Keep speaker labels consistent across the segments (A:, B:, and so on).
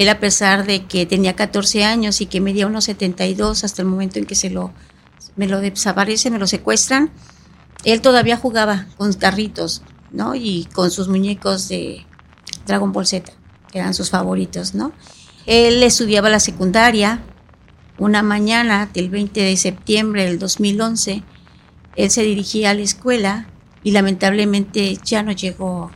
A: Él a pesar de que tenía 14 años y que medía unos 72 hasta el momento en que se lo, me lo desaparece, me lo secuestran, él todavía jugaba con carritos, ¿no? Y con sus muñecos de Dragon Ball Z, que eran sus favoritos, ¿no? Él estudiaba la secundaria. Una mañana del 20 de septiembre del 2011, él se dirigía a la escuela y lamentablemente ya no llegó,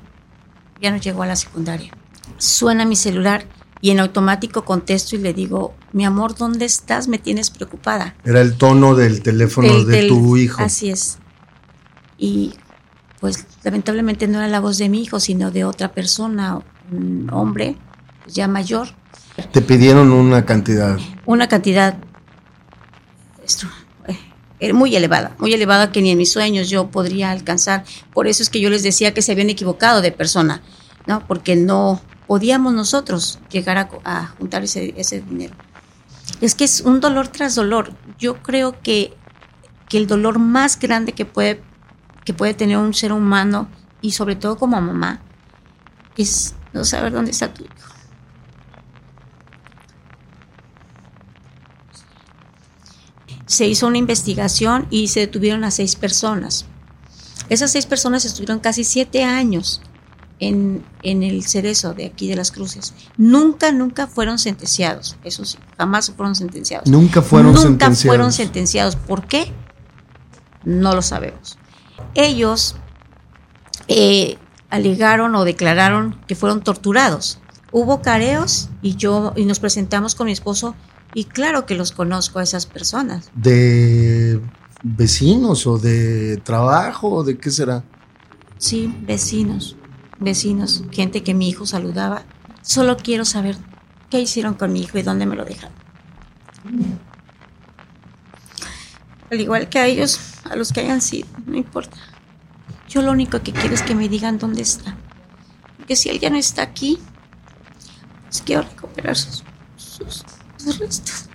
A: ya no llegó a la secundaria. Suena mi celular y en automático contesto y le digo, mi amor, ¿dónde estás? Me tienes preocupada.
B: Era el tono del teléfono de tu hijo.
A: Así es. Y pues lamentablemente no era la voz de mi hijo, sino de otra persona, un hombre ya mayor.
B: Te pidieron una cantidad.
A: Una cantidad eh, muy elevada, muy elevada que ni en mis sueños yo podría alcanzar. Por eso es que yo les decía que se habían equivocado de persona, ¿no? Porque no podíamos nosotros llegar a, juntar ese, ese, dinero. Es que es un dolor tras dolor. Yo creo que, que el dolor más grande que puede, que puede tener un ser humano, y sobre todo como mamá, es no saber dónde está tu hijo. Se hizo una investigación y se detuvieron a seis personas. Esas seis personas estuvieron casi siete años en, el cerezo de aquí de las cruces. Nunca, nunca fueron sentenciados. Eso sí, jamás fueron sentenciados.
B: Nunca fueron
A: nunca
B: sentenciados.
A: fueron sentenciados. ¿Por qué? No lo sabemos. Ellos eh, alegaron o declararon que fueron torturados. Hubo careos y yo y nos presentamos con mi esposo y claro que los conozco a esas personas.
B: ¿De vecinos o de trabajo o de qué será?
A: Sí, vecinos vecinos, gente que mi hijo saludaba. Solo quiero saber qué hicieron con mi hijo y dónde me lo dejaron. Al igual que a ellos, a los que hayan sido, no importa. Yo lo único que quiero es que me digan dónde está. Porque si él no está aquí, pues quiero recuperar sus, restos.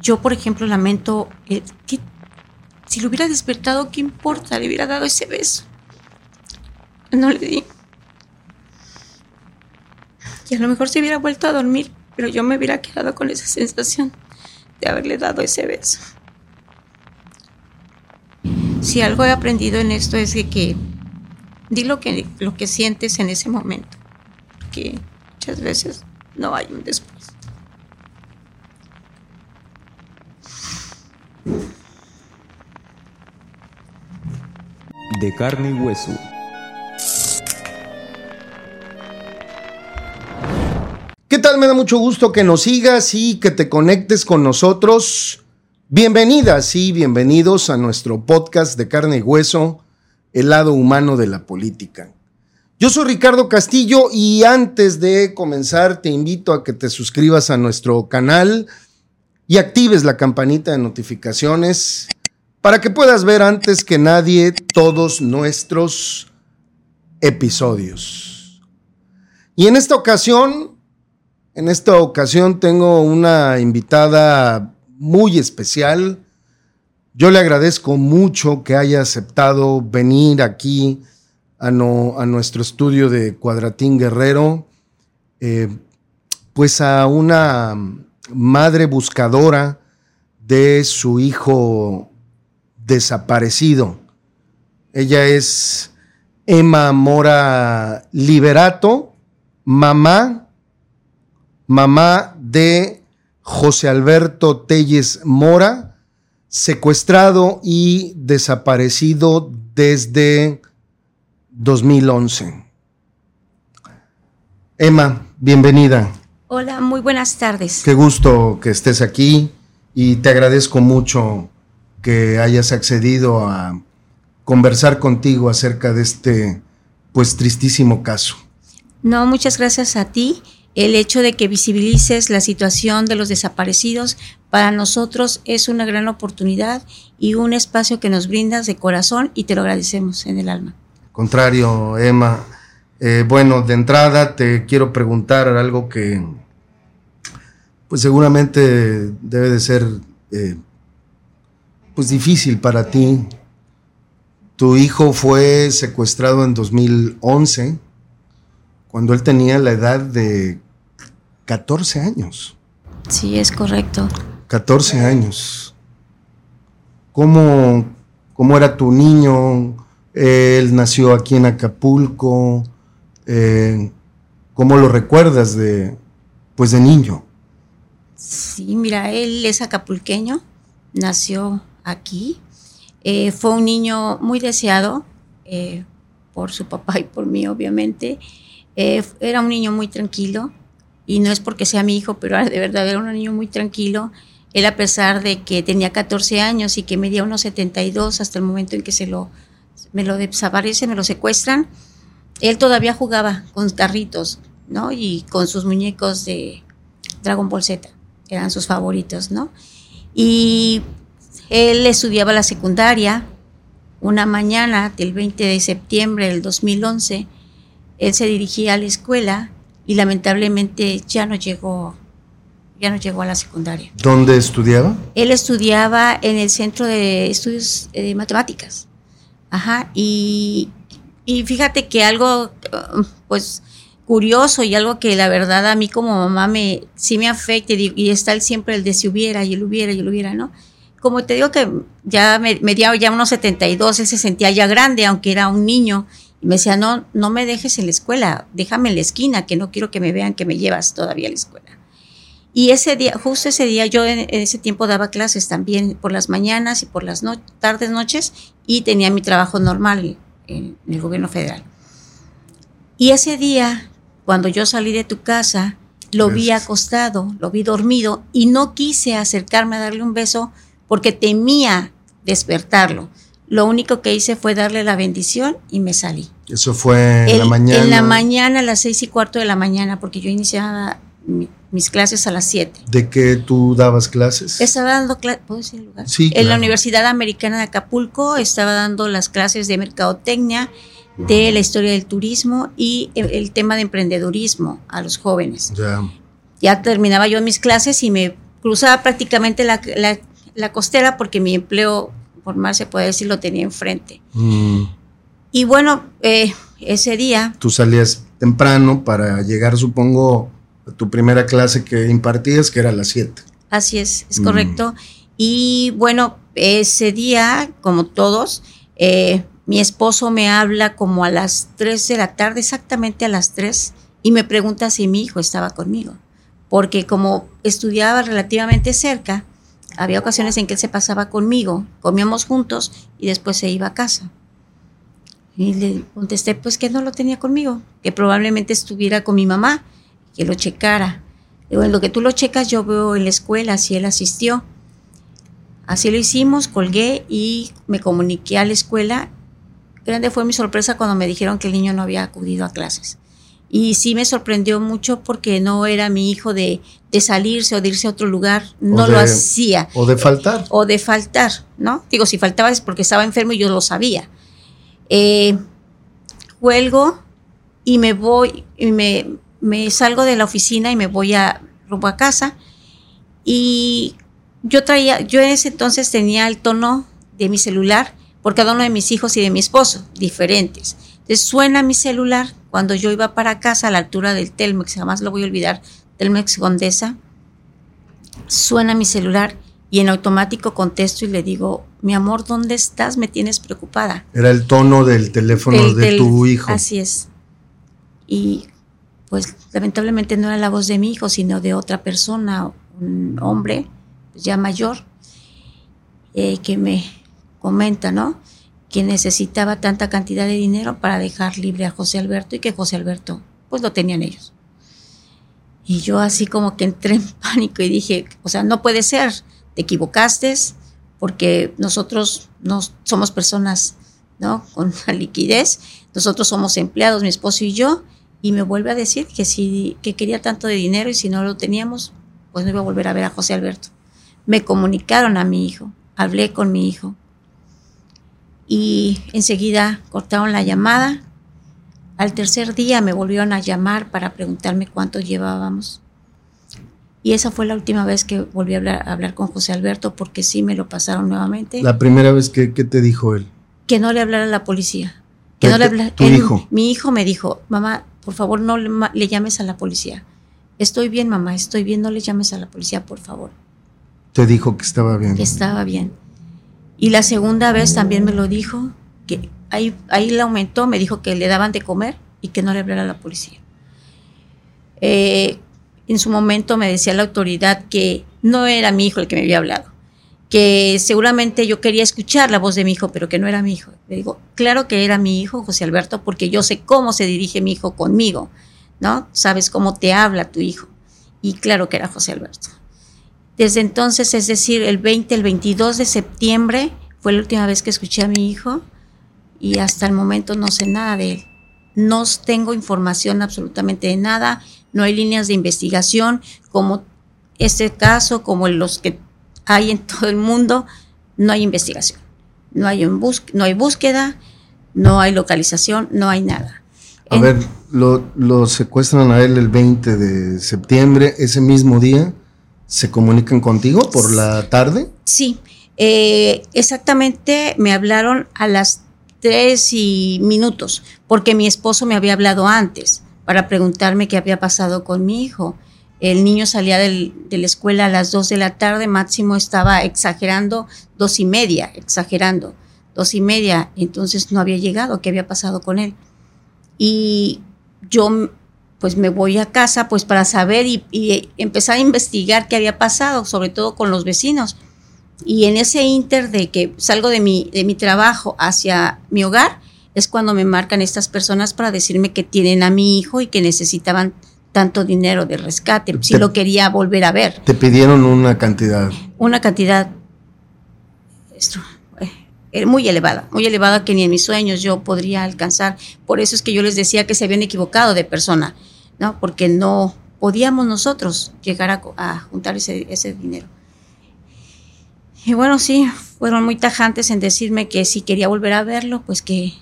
A: Yo, por ejemplo, lamento el, si lo hubiera despertado, ¿qué importa? Le hubiera dado ese beso. No le di. Y a lo mejor se hubiera vuelto a dormir, pero yo me hubiera quedado con esa sensación de haberle dado ese beso. Si algo he aprendido en esto es que, di lo que, lo que sientes en ese momento, porque muchas veces no hay un después.
C: De carne y hueso.
B: ¿Qué tal? Me da mucho gusto que nos sigas y que te conectes con nosotros. Bienvenidas y bienvenidos a nuestro podcast de carne y hueso, el lado humano de la política. Yo soy Ricardo Castillo y antes de comenzar te invito a que te suscribas a nuestro canal y actives la campanita de notificaciones para que puedas ver antes que nadie todos nuestros episodios. Y en esta ocasión, en esta ocasión tengo una invitada muy especial. Yo le agradezco mucho que haya aceptado venir aquí a, nuestro estudio de Cuadratín Guerrero, eh, pues a una madre buscadora de su hijo desaparecido. Ella es Emma Mora Liberato, mamá, mamá de José Alberto Telles Mora, secuestrado y desaparecido desde 2011. Emma, bienvenida.
A: Hola, muy buenas tardes.
B: Qué gusto que estés aquí y te agradezco mucho que hayas accedido a conversar contigo acerca de este pues tristísimo caso.
A: No, muchas gracias a ti. El hecho de que visibilices la situación de los desaparecidos para nosotros es una gran oportunidad y un espacio que nos brindas de corazón y te lo agradecemos en el alma.
B: Contrario, Emma. Eh, bueno, de entrada te quiero preguntar algo que pues seguramente debe de ser eh, pues difícil para ti. Tu hijo fue secuestrado en 2011, cuando él tenía la edad de 14 años.
A: Sí, es correcto.
B: 14 años. ¿Cómo, cómo era tu niño? Él nació aquí en Acapulco. Eh, ¿Cómo lo recuerdas de, pues de niño?
A: Sí, mira, él es acapulqueño, nació aquí. Eh, fue un niño muy deseado eh, por su papá y por mí, obviamente. era un niño muy tranquilo, y no es porque sea mi hijo, pero de verdad era un niño muy tranquilo. Él, a pesar de que tenía 14 años y que medía unos 72 hasta el momento en que se lo, me lo desaparece, me lo secuestran, él todavía jugaba con carritos, ¿no? Y con sus muñecos de Dragon Ball Z, eran sus favoritos, ¿no? Y él estudiaba la secundaria. Una mañana del 20 de septiembre del 2011, él se dirigía a la escuela y lamentablemente ya no llegó ya no llegó a la secundaria.
B: ¿Dónde estudiaba?
A: Él estudiaba en el Centro de Estudios de Matemáticas. Ajá, y y fíjate que algo, pues, curioso y algo que la verdad a mí como mamá me, sí me afecta y, está el, siempre el de si hubiera y el hubiera y el hubiera, ¿no? Como te digo que ya me, dio ya unos 72, él se sentía ya grande, aunque era un niño, y me decía, no, no me dejes en la escuela, déjame en la esquina, que no quiero que me vean que me llevas todavía a la escuela. Y ese día, justo ese día, yo en, ese tiempo daba clases también por las mañanas y por las tardes, noches, y tenía mi trabajo normal en, el gobierno federal. Y ese día, cuando yo salí de tu casa, lo vi acostado, lo vi dormido y no quise acercarme a darle un beso porque temía despertarlo. Lo único que hice fue darle la bendición y me salí.
B: Eso fue en la mañana.
A: En la mañana, a las seis y cuarto de la mañana, porque yo iniciaba mis clases a las siete.
B: ¿De qué tú dabas clases?
A: Estaba dando clases, ¿puedo decir el lugar?
B: Sí.
A: En la Universidad Americana de Acapulco estaba dando las clases de mercadotecnia, de la historia del turismo y el, tema de emprendedurismo a los jóvenes.
B: Ya.
A: Ya terminaba yo mis clases y me cruzaba prácticamente la, la, costera porque mi empleo formal, se puede decir, lo tenía enfrente. Mm. Y bueno, eh, ese día...
B: Tú salías temprano para llegar, supongo, tu primera clase que impartías, que era a las 7.
A: Así es, es correcto. Y bueno, ese día, como todos, eh, mi esposo me habla como a las 3 de la tarde, exactamente a las 3, y me pregunta si mi hijo estaba conmigo. Porque como estudiaba relativamente cerca, había ocasiones en que él se pasaba conmigo, comíamos juntos y después se iba a casa. Y le contesté pues que no lo tenía conmigo, que probablemente estuviera con mi mamá que lo checara. Digo, en lo que tú lo checas, yo veo en la escuela si él asistió. Así lo hicimos, colgué y me comuniqué a la escuela. Grande fue mi sorpresa cuando me dijeron que el niño no había acudido a clases. Y sí me sorprendió mucho porque no era mi hijo de, salirse o de irse a otro lugar, no lo hacía.
B: O de faltar.
A: O de faltar, ¿no? Digo, si faltaba es porque estaba enfermo y yo lo sabía. Eh, cuelgo y me voy, y me, me salgo de la oficina y me voy a rumbo a casa y yo traía, yo en ese entonces tenía el tono de mi celular por cada uno de mis hijos y de mi esposo, diferentes. Suena mi celular cuando yo iba para casa a la altura del Telmex, jamás lo voy a olvidar, Telmex Gondesa, suena mi celular y en automático contesto y le digo, mi amor, ¿dónde estás? Me tienes preocupada.
B: Era el tono del teléfono de tu hijo.
A: Así es. Y pues lamentablemente no era la voz de mi hijo, sino de otra persona, un hombre ya mayor, eh, que me comenta, ¿no? Que necesitaba tanta cantidad de dinero para dejar libre a José Alberto y que José Alberto, pues lo tenían ellos. Y yo así como que entré en pánico y dije, o sea, no puede ser, te equivocaste, porque nosotros no somos personas, ¿no? Con la liquidez, nosotros somos empleados, mi esposo y yo, y me vuelve a decir que si que quería tanto de dinero y si no lo teníamos, pues no iba a volver a ver a José Alberto. Me comunicaron a mi hijo, hablé con mi hijo y enseguida cortaron la llamada. Al tercer día me volvieron a llamar para preguntarme cuánto llevábamos. Y esa fue la última vez que volví a hablar, con José Alberto porque sí me lo pasaron nuevamente.
B: La primera vez que, que te dijo él
A: que no le hablara a la policía. Que
B: ¿Tu-
A: no le hablara.
B: tu
A: él-
B: hijo?
A: Mi hijo me dijo, mamá, por favor no le, le llames a la policía. Estoy bien, mamá, estoy bien, no le llames a la policía, por favor.
B: Te dijo que estaba bien.
A: que estaba bien. Y la segunda vez también me lo dijo, que ahí, ahí le aumentó, me dijo que le daban de comer y que no le hablara a la policía. Eh, en su momento me decía la autoridad que no era mi hijo el que me había hablado, que seguramente yo quería escuchar la voz de mi hijo, pero que no era mi hijo. Le digo, claro que era mi hijo, José Alberto, porque yo sé cómo se dirige mi hijo conmigo, ¿no? Sabes cómo te habla tu hijo. Y claro que era José Alberto. Desde entonces, es decir, el 20, el 22 de septiembre fue la última vez que escuché a mi hijo y hasta el momento no sé nada de él. No tengo información absolutamente de nada, no hay líneas de investigación como este caso, como los que hay en todo el mundo, no hay investigación. No hay, un bus- no hay búsqueda, no hay localización, no hay nada.
B: A
A: En-
B: ver, lo, lo secuestran a él el 20 de septiembre. Ese mismo día se comunican contigo por la tarde.
A: Sí, eh, exactamente me hablaron a las tres y minutos, porque mi esposo me había hablado antes para preguntarme qué había pasado con mi hijo. El niño salía de la escuela a las dos de la tarde, Máximo estaba exagerando, dos y media, exagerando, dos y media, entonces no había llegado, qué había pasado con él. Y yo pues me voy a casa pues para saber y, y empezar a investigar qué había pasado, sobre todo con los vecinos. Y en ese inter de que salgo de mi, de mi trabajo hacia mi hogar, es cuando me marcan estas personas para decirme que tienen a mi hijo y que necesitaban tanto dinero de rescate, si
B: Te-
A: lo quería volver a ver.
B: Te pidieron una cantidad.
A: Una cantidad esto, eh, muy elevada, muy elevada que ni en mis sueños yo podría alcanzar. Por eso es que yo les decía que se habían equivocado de persona, ¿no? Porque no podíamos nosotros llegar a, juntar ese, ese dinero. Y bueno, sí, fueron muy tajantes en decirme que si quería volver a verlo, pues que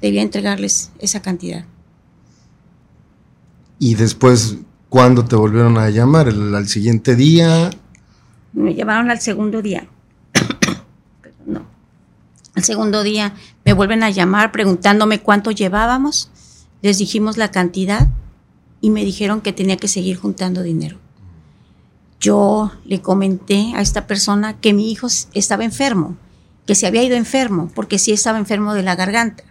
A: debía entregarles esa cantidad.
B: Y después, ¿cuándo te volvieron a llamar? ¿El- ¿Al siguiente día?
A: Me llamaron al segundo día. No. Al segundo día me vuelven a llamar preguntándome cuánto llevábamos. Les dijimos la cantidad y me dijeron que tenía que seguir juntando dinero. Yo le comenté a esta persona que mi hijo estaba enfermo, que se había ido enfermo, porque sí estaba enfermo de la garganta.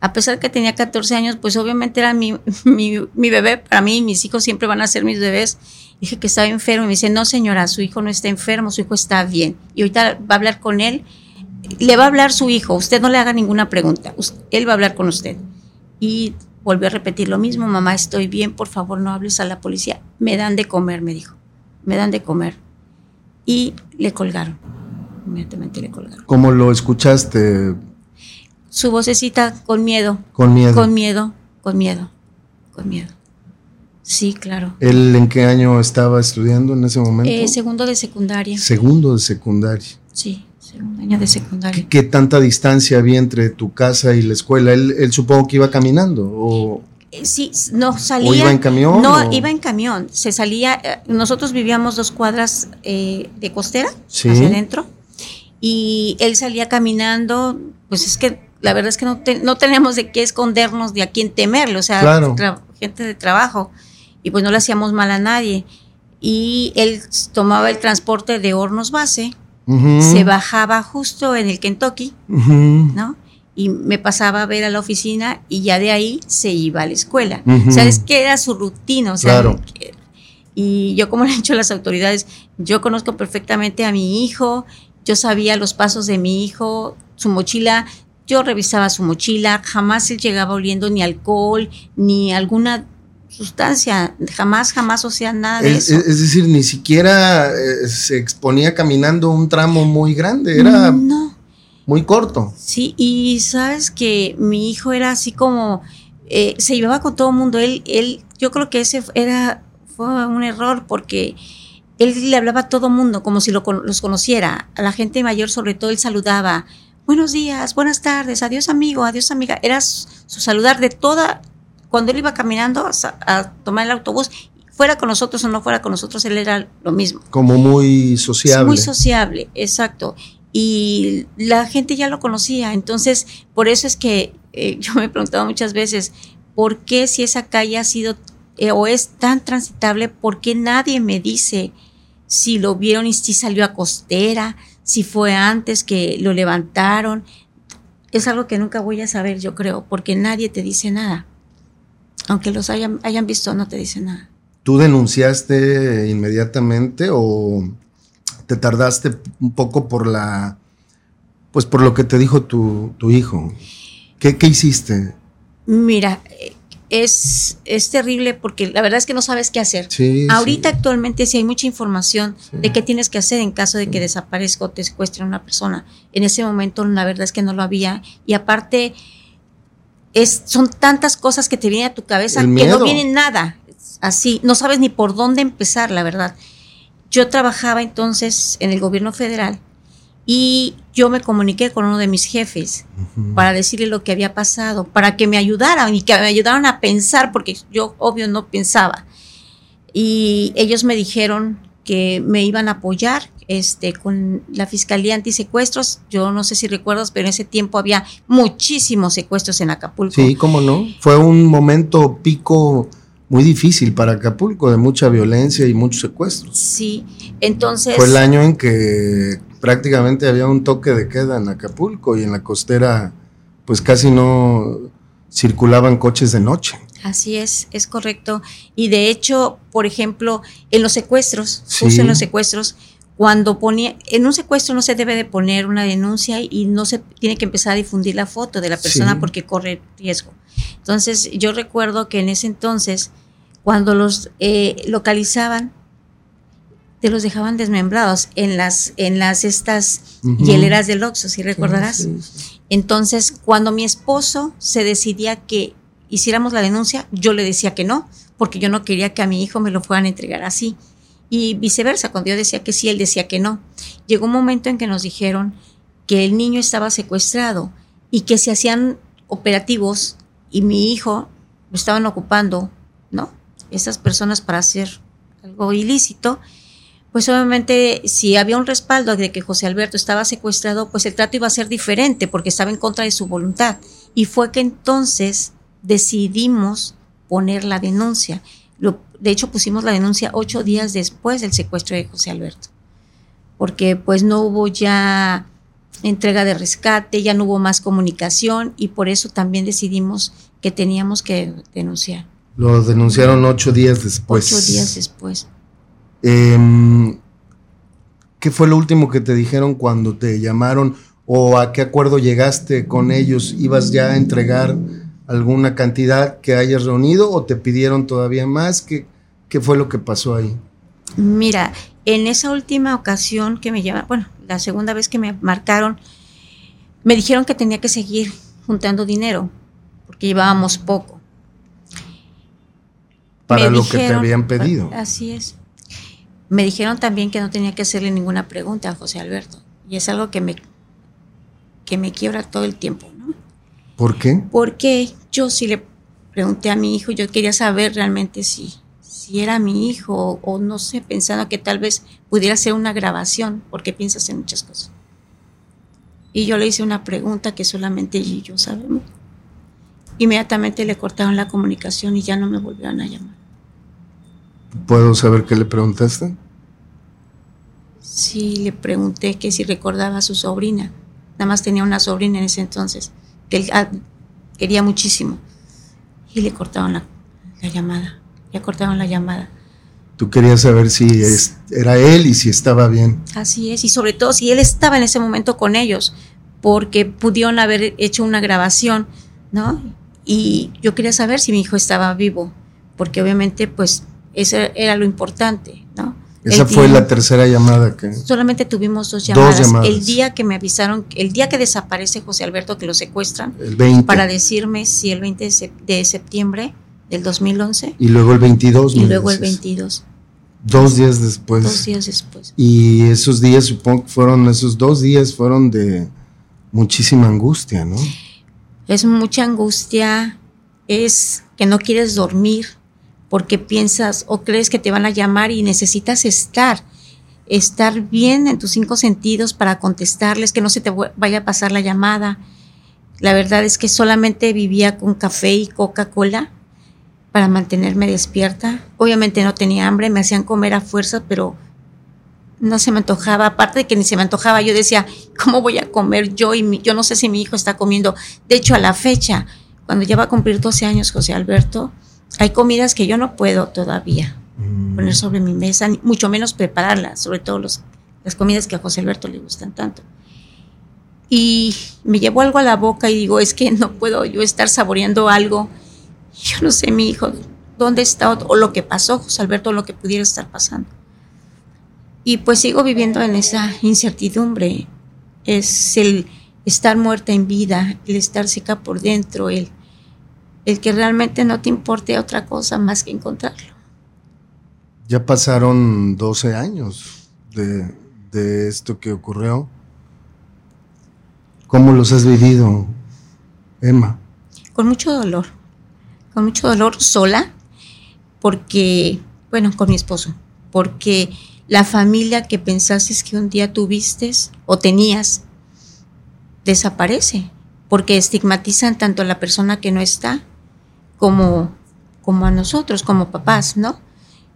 A: A pesar que tenía 14 años, pues obviamente era mi, mi, bebé. Para mí, mis hijos siempre van a ser mis bebés. Dije que estaba enfermo y me dice, no señora, su hijo no está enfermo, su hijo está bien. Y ahorita va a hablar con él. Le va a hablar su hijo, usted no le haga ninguna pregunta, él va a hablar con usted. Y volvió a repetir lo mismo, mamá, estoy bien, por favor no hables a la policía. Me dan de comer, me dijo, me dan de comer. Y le colgaron, inmediatamente le colgaron.
B: ¿Cómo lo escuchaste?
A: Su vocecita con miedo,
B: Con miedo.
A: con miedo, con miedo, con miedo. Sí, claro.
B: ¿Él en qué año estaba estudiando en ese momento?
A: Eh, segundo de secundaria.
B: Segundo de secundaria.
A: Sí, segundo año de secundaria.
B: ¿Qué tanta distancia había entre tu casa y la escuela? Él, él supongo que iba caminando. O,
A: Eh, Sí, no salía.
B: ¿O iba en camión,
A: No,
B: o?
A: iba en camión. Se salía. eh, Nosotros vivíamos dos cuadras eh, de costera
B: Sí.
A: hacia adentro y él salía caminando. Pues es que la verdad es que no, te- no tenemos de qué escondernos, de a quién temerle. O sea,
B: Claro.
A: gente de trabajo y pues no le hacíamos mal a nadie. Y él tomaba el transporte de Hornos Base, Se bajaba justo en el Kentucky ¿no? Y me pasaba a ver a la oficina y ya de ahí se iba a la escuela.
B: Ujú.
A: O sea, es que era su rutina, o sea,
B: Claro.
A: y yo como le he dicho las autoridades, yo conozco perfectamente a mi hijo, yo sabía los pasos de mi hijo, su mochila, yo revisaba su mochila, jamás él llegaba oliendo ni alcohol, ni alguna sustancia, jamás, jamás, sea, nada de
B: Es,
A: eso.
B: es- decir, ni siquiera eh, se exponía caminando un tramo muy grande, era
A: no.
B: muy corto.
A: Sí, y sabes que mi hijo era así como, eh, se llevaba con todo el mundo. Él, él, yo creo que ese era, fue un error porque él le hablaba a todo mundo como si lo, los conociera. A la gente mayor, sobre todo, él saludaba. Buenos días, buenas tardes, adiós amigo, adiós amiga. Era su saludar de toda, cuando él iba caminando a, tomar el autobús, fuera con nosotros o no fuera con nosotros, él era lo mismo.
B: Como muy sociable.
A: Muy sociable, exacto. y la gente ya lo conocía. Entonces, por eso es que eh, yo me he preguntado muchas veces, ¿por qué si esa calle ha sido eh, o es tan transitable, por qué nadie me dice si lo vieron y si salió a costera, si fue antes que lo levantaron? Es algo que nunca voy a saber, yo creo, porque nadie te dice nada. Aunque los hayan, hayan visto, no te dice nada.
B: ¿Tú denunciaste inmediatamente o te tardaste un poco por la, pues por lo que te dijo tu, hijo? ¿Qué, hiciste?
A: Mira, es, es terrible porque la verdad es que no sabes qué hacer. Ahorita actualmente sí hay mucha información de qué tienes que hacer en caso de que desaparezca o te secuestren una persona. En ese momento la verdad es que no lo había y aparte es, son tantas cosas que te vienen a tu cabeza que no viene nada. Así, no sabes ni por dónde empezar, la verdad. Yo trabajaba entonces en el gobierno federal y yo me comuniqué con uno de mis jefes para decirle lo que había pasado, para que me ayudaran y que me ayudaran a pensar, porque yo obvio no pensaba. Y ellos me dijeron que me iban a apoyar este, con la Fiscalía Antisecuestros. Yo no sé si recuerdas, pero en ese tiempo había muchísimos secuestros en Acapulco.
B: Sí, cómo no. Fue un momento pico muy difícil para Acapulco, de mucha violencia y muchos secuestros.
A: Sí, entonces...
B: Fue el año en que prácticamente había un toque de queda en Acapulco y en la costera pues casi no circulaban coches de noche.
A: Así es, es correcto. Y de hecho, por ejemplo, en los secuestros, justo en los secuestros, cuando ponía, en un secuestro no se debe de poner una denuncia y no se tiene que empezar a difundir la foto de la persona porque corre riesgo. Entonces, yo recuerdo que en ese entonces, cuando los eh, localizaban, te los dejaban desmembrados en las, en las estas hieleras del Oxxo, si recordarás. Entonces, cuando mi esposo se decidía que hiciéramos la denuncia, yo le decía que no, porque yo no quería que a mi hijo me lo fueran a entregar así. Y viceversa, cuando yo decía que sí, él decía que no. Llegó un momento en que nos dijeron que el niño estaba secuestrado y que se hacían operativos y mi hijo lo estaban ocupando, ¿no? Esas personas para hacer algo ilícito, pues obviamente si había un respaldo de que José Alberto estaba secuestrado, pues el trato iba a ser diferente porque estaba en contra de su voluntad. Y fue que entonces decidimos poner la denuncia. Lo, de hecho, pusimos la denuncia ocho días después del secuestro de José Alberto, porque pues no hubo ya entrega de rescate, ya no hubo más comunicación y por eso también decidimos que teníamos que denunciar.
B: Lo denunciaron ocho días después.
A: Ocho días después.
B: Em, ¿Qué fue lo último que te dijeron cuando te llamaron o a qué acuerdo llegaste con ellos? ¿Ibas ya a entregar alguna cantidad que hayas reunido o te pidieron todavía más? ¿Qué, qué fue lo que pasó ahí?
A: Mira, en esa última ocasión que me llamaron, bueno, la segunda vez que me marcaron, me dijeron que tenía que seguir juntando dinero, porque llevábamos poco.
B: Para lo que te habían pedido.
A: Así es. Me dijeron también que no tenía que hacerle ninguna pregunta a José Alberto. Y es algo que me, que me quiebra todo el tiempo.
B: ¿Por qué?
A: Porque yo sí le pregunté a mi hijo, yo quería saber realmente si, si era mi hijo o, no sé, pensando que tal vez pudiera ser una grabación, porque piensas en muchas cosas. Y yo le hice una pregunta que solamente ella y yo sabemos. Inmediatamente le cortaron la comunicación y ya no me volvieron a llamar.
B: ¿Puedo saber qué le preguntaste?
A: Sí, le pregunté que si recordaba a su sobrina. Nada más tenía una sobrina en ese entonces, que él ah, quería muchísimo. Y le cortaron la llamada ya cortaron la llamada.
B: Tú querías saber si era él y si estaba bien.
A: Así es, y sobre todo si él estaba en ese momento con ellos, porque pudieron haber hecho una grabación, ¿no? Y yo quería saber si mi hijo estaba vivo, porque obviamente pues eso era lo importante, ¿no?
B: Esa fue la tercera llamada que...
A: Solamente tuvimos dos llamadas. El día que me avisaron, el día que desaparece José Alberto, que lo secuestran,
B: el 20.
A: para decirme si el 20 de septiembre del 2011.
B: Y luego el 22.
A: Y luego el 22.
B: Dos días después.
A: Dos días después.
B: Y esos días, supongo que fueron, esos dos días fueron de muchísima angustia, ¿no?
A: Es mucha angustia, es que no quieres dormir porque piensas o crees que te van a llamar y necesitas estar. estar bien en tus cinco sentidos para contestarles, que no se te vaya a pasar la llamada. La verdad es que solamente vivía con café y Coca-Cola para mantenerme despierta. Obviamente no tenía hambre, me hacían comer a fuerza, pero no se me antojaba. Aparte de que ni se me antojaba, yo decía, ¿cómo voy a comer yo? Y yo no sé si mi hijo está comiendo. De hecho, a la fecha, cuando ya va a cumplir 12 años José Alberto, hay comidas que yo no puedo todavía mm. poner sobre mi mesa, mucho menos prepararlas, sobre todo los, las comidas que a José Alberto le gustan tanto. Y me llevo algo a la boca y digo, es que no puedo yo estar saboreando algo. Yo no sé, mi hijo, dónde está o, lo que pasó, José Alberto, o lo que pudiera estar pasando. Y pues sigo viviendo en esa incertidumbre. Es el estar muerta en vida, el estar seca por dentro, el, el que realmente no te importe otra cosa más que encontrarlo.
B: Ya pasaron 12 años de, de esto que ocurrió. ¿Cómo los has vivido, Emma?
A: Con mucho dolor, con mucho dolor sola, porque, bueno, con mi esposo, porque la familia que pensaste que un día tuviste o tenías desaparece, porque estigmatizan tanto a la persona que no está como, como a nosotros, como papás, ¿no?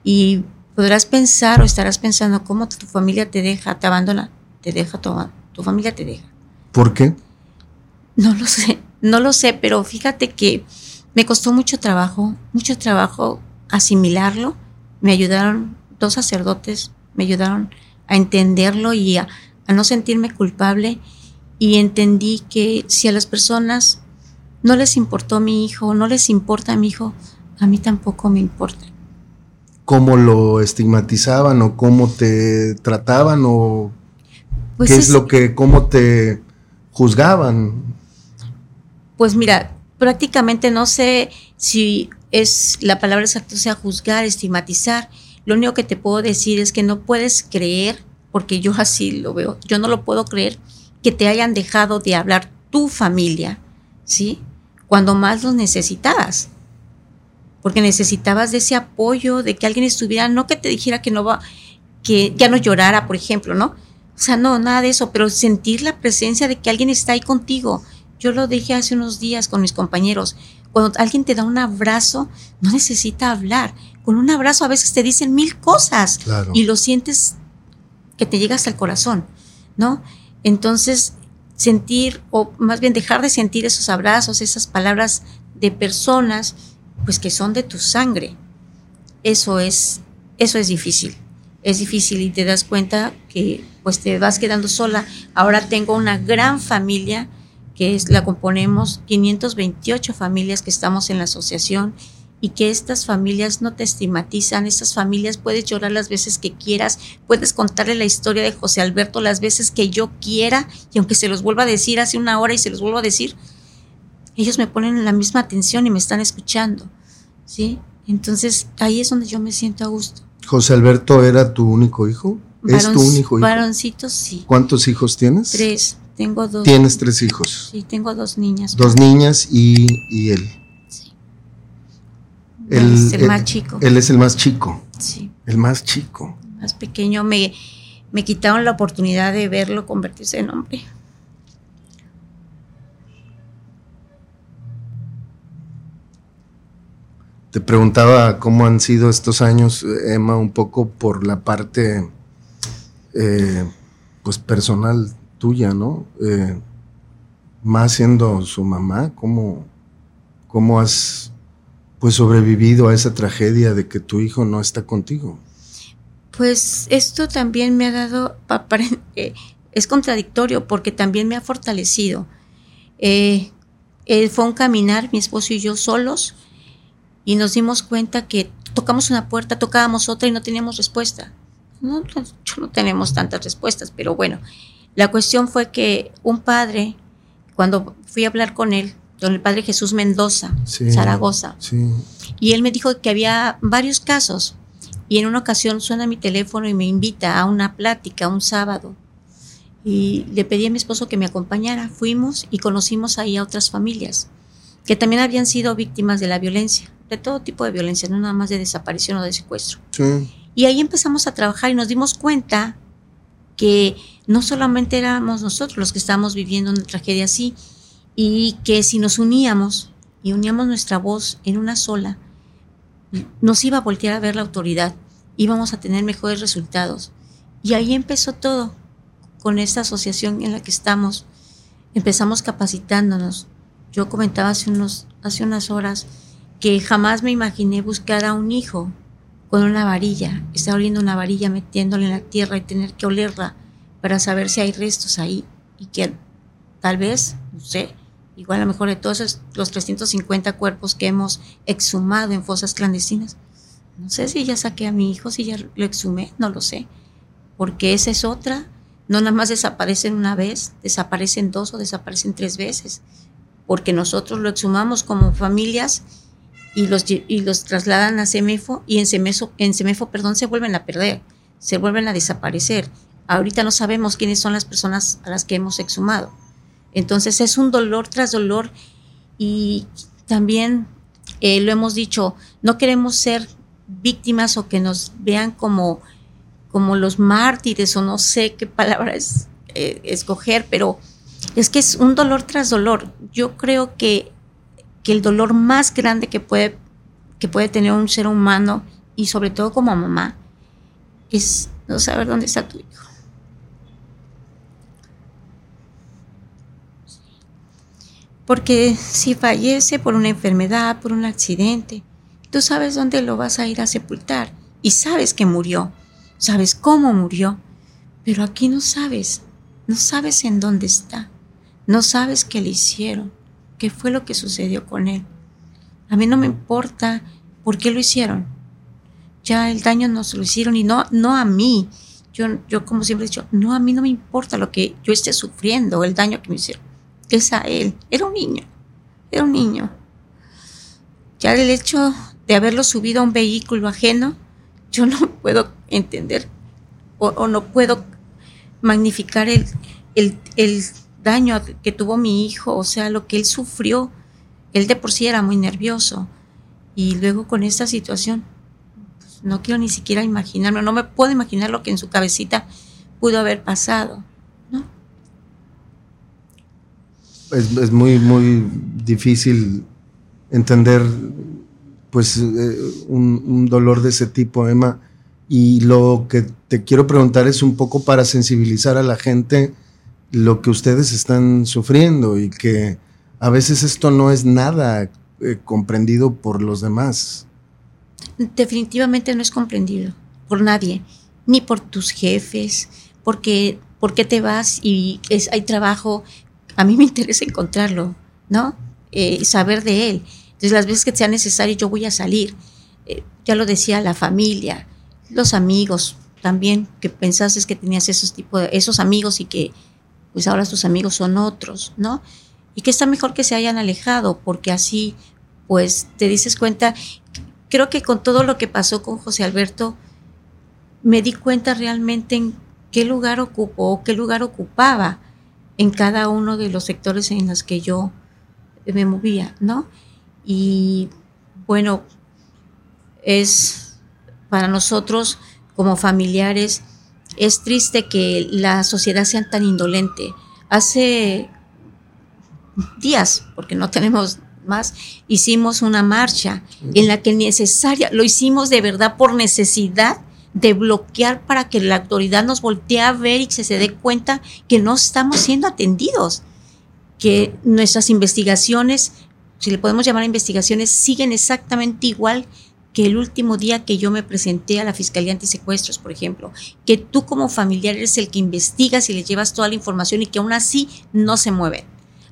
A: Y podrás pensar o estarás pensando cómo tu familia te deja, te abandona, te deja, tu, tu familia te deja.
B: ¿Por qué?
A: No lo sé, no lo sé, pero fíjate que me costó mucho trabajo, mucho trabajo asimilarlo. Me ayudaron dos sacerdotes me ayudaron a entenderlo y a, no sentirme culpable y entendí que si a las personas no les importó mi hijo, no les importa mi hijo, a mí tampoco me importa.
B: ¿Cómo lo estigmatizaban o cómo te trataban o pues qué es, lo que, cómo te juzgaban?
A: Pues mira, prácticamente no sé si es la palabra exacta sea juzgar, estigmatizar, lo único que te puedo decir es que no puedes creer, porque yo así lo veo, yo no lo puedo creer, que te hayan dejado de hablar tu familia, ¿sí? Cuando más los necesitabas. Porque necesitabas de ese apoyo, de que alguien estuviera, no que te dijera que no va, que ya no llorara, por ejemplo, ¿no? O sea, no, nada de eso, pero sentir la presencia de que alguien está ahí contigo. Yo lo dije hace unos días con mis compañeros. Cuando alguien te da un abrazo, no necesita hablar con un abrazo a veces te dicen mil cosas y lo sientes que te llega hasta el corazón, ¿no? Entonces, sentir, o más bien dejar de sentir esos abrazos, esas palabras de personas, pues que son de tu sangre, eso es, eso es difícil. Es difícil y te das cuenta que pues te vas quedando sola. Ahora tengo una gran familia que es, la componemos 528 familias que estamos en la asociación y que estas familias no te estigmatizan, estas familias puedes llorar las veces que quieras, puedes contarle la historia de José Alberto las veces que yo quiera y aunque se los vuelva a decir hace una hora y se los vuelvo a decir, ellos me ponen la misma atención y me están escuchando, ¿sí? Entonces ahí es donde yo me siento a gusto.
B: José Alberto era tu único hijo? ¿Es tu único hijo?
A: Varoncitos, sí.
B: ¿Cuántos hijos tienes?
A: Tres. Tengo dos.
B: ¿Tienes tres hijos?
A: Sí, tengo dos niñas.
B: Dos niñas y, y él.
A: Él es el más chico.
B: Él es el más chico.
A: Sí.
B: El más chico.
A: más pequeño. Me, me quitaron la oportunidad de verlo convertirse en hombre.
B: Te preguntaba cómo han sido estos años, Emma, un poco por la parte eh, pues personal tuya, ¿no? Eh, más siendo su mamá, ¿cómo, cómo has pues sobrevivido a esa tragedia de que tu hijo no está contigo?
A: Pues esto también me ha dado, eh, es contradictorio porque también me ha fortalecido. Eh, fue un caminar, mi esposo y yo solos, y nos dimos cuenta que tocamos una puerta, tocábamos otra y no teníamos respuesta. No tenemos tantas respuestas, pero bueno, la cuestión fue que un padre, cuando fui a hablar con él, don el padre Jesús Mendoza, Zaragoza. Y él me dijo que había varios casos. Y en una ocasión suena mi teléfono y me invita a una plática un sábado. Y le pedí a mi esposo que me acompañara. Fuimos y conocimos ahí a otras familias que también habían sido víctimas de la violencia, de todo tipo de violencia, no nada más de desaparición o de secuestro. Y ahí empezamos a trabajar y nos dimos cuenta que no solamente éramos nosotros los que estábamos viviendo una tragedia así, y que si nos uníamos y uníamos nuestra voz en una sola, nos iba a voltear a ver la autoridad, íbamos a tener mejores resultados. Y ahí empezó todo, con esta asociación en la que estamos. Empezamos capacitándonos. Yo comentaba hace, unos, hace unas horas que jamás me imaginé buscar a un hijo con una varilla, estar oliendo una varilla, metiéndole en la tierra y tener que olerla para saber si hay restos ahí y que tal vez, no sé, igual a lo mejor de todos los 350 cuerpos que hemos exhumado en fosas clandestinas, no sé si ya saqué a mi hijo, si ya lo exhumé, no lo sé, porque esa es otra, no nada más desaparecen una vez, desaparecen dos o desaparecen tres veces, porque nosotros lo exhumamos como familias y los, y los trasladan a CEMEFO y en CEMEFO, en CEMEFO perdón, se vuelven a perder, se vuelven a desaparecer. Ahorita no sabemos quiénes son las personas a las que hemos exhumado. Entonces es un dolor tras dolor y también eh, lo hemos dicho, no queremos ser víctimas o que nos vean como, como los mártires o no sé qué palabra eh, escoger, pero es que es un dolor tras dolor. Yo creo que, que el dolor más grande que puede, que puede tener un ser humano y sobre todo como mamá es no saber dónde está tu hijo. Porque si fallece por una enfermedad, por un accidente, tú sabes dónde lo vas a ir a sepultar y sabes que murió, sabes cómo murió, pero aquí no sabes, no sabes en dónde está, no sabes qué le hicieron, qué fue lo que sucedió con él. A mí no me importa por qué lo hicieron. Ya el daño nos lo hicieron y no, no a mí. Yo, yo como siempre he dicho, no a mí no me importa lo que yo esté sufriendo, el daño que me hicieron es a él. Era un niño, era un niño. Ya el hecho de haberlo subido a un vehículo ajeno, yo no puedo entender o, no puedo magnificar el, el, daño que tuvo mi hijo, o sea, lo que él sufrió. Él de por sí era muy nervioso. Y luego con esta situación, pues, no quiero ni siquiera imaginarme, no me puedo imaginar lo que en su cabecita pudo haber pasado.
B: Es, muy, muy difícil entender pues eh, un, dolor de ese tipo, Emma. Y lo que te quiero preguntar es un poco para sensibilizar a la gente lo que ustedes están sufriendo y que a veces esto no es nada eh, comprendido por los demás.
A: Definitivamente no es comprendido por nadie, ni por tus jefes, porque porque te vas y es, hay trabajo a mí me interesa encontrarlo, ¿no? Eh, saber de él. Entonces, las veces que sea necesario, yo voy a salir. Eh, ya lo decía la familia, los amigos también, que pensaste que tenías esos, tipo de, esos amigos y que pues ahora tus amigos son otros, ¿no? Y que está mejor que se hayan alejado, porque así, pues, te dices cuenta. Creo que con todo lo que pasó con José Alberto, me di cuenta realmente en qué lugar ocupó, qué lugar ocupaba en cada uno de los sectores en los que yo me movía, ¿no? Y bueno, es para nosotros como familiares, es triste que la sociedad sea tan indolente. Hace días, porque no tenemos más, hicimos una marcha en la que necesaria, lo hicimos de verdad por necesidad de bloquear para que la autoridad nos voltee a ver y que se dé cuenta que no estamos siendo atendidos, que nuestras investigaciones, si le podemos llamar investigaciones, siguen exactamente igual que el último día que yo me presenté a la Fiscalía Antisecuestros, por ejemplo, que tú como familiar eres el que investigas y le llevas toda la información y que aún así no se mueven.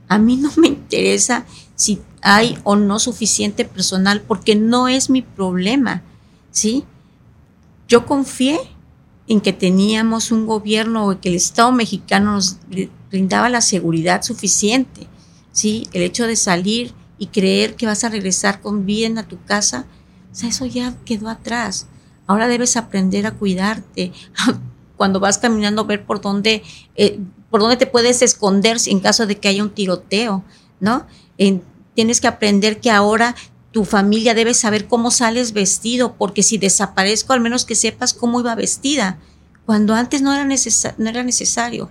A: A mí no me interesa si hay o no suficiente personal porque no es mi problema, ¿sí? Yo confié en que teníamos un gobierno o que el Estado mexicano nos brindaba la seguridad suficiente. ¿sí? El hecho de salir y creer que vas a regresar con bien a tu casa, o sea, eso ya quedó atrás. Ahora debes aprender a cuidarte. Cuando vas caminando, ver por dónde, eh, por dónde te puedes esconder en caso de que haya un tiroteo, ¿no? tienes que aprender que ahora tu familia debe saber cómo sales vestido, porque si desaparezco, al menos que sepas cómo iba vestida cuando antes no era, no era necesario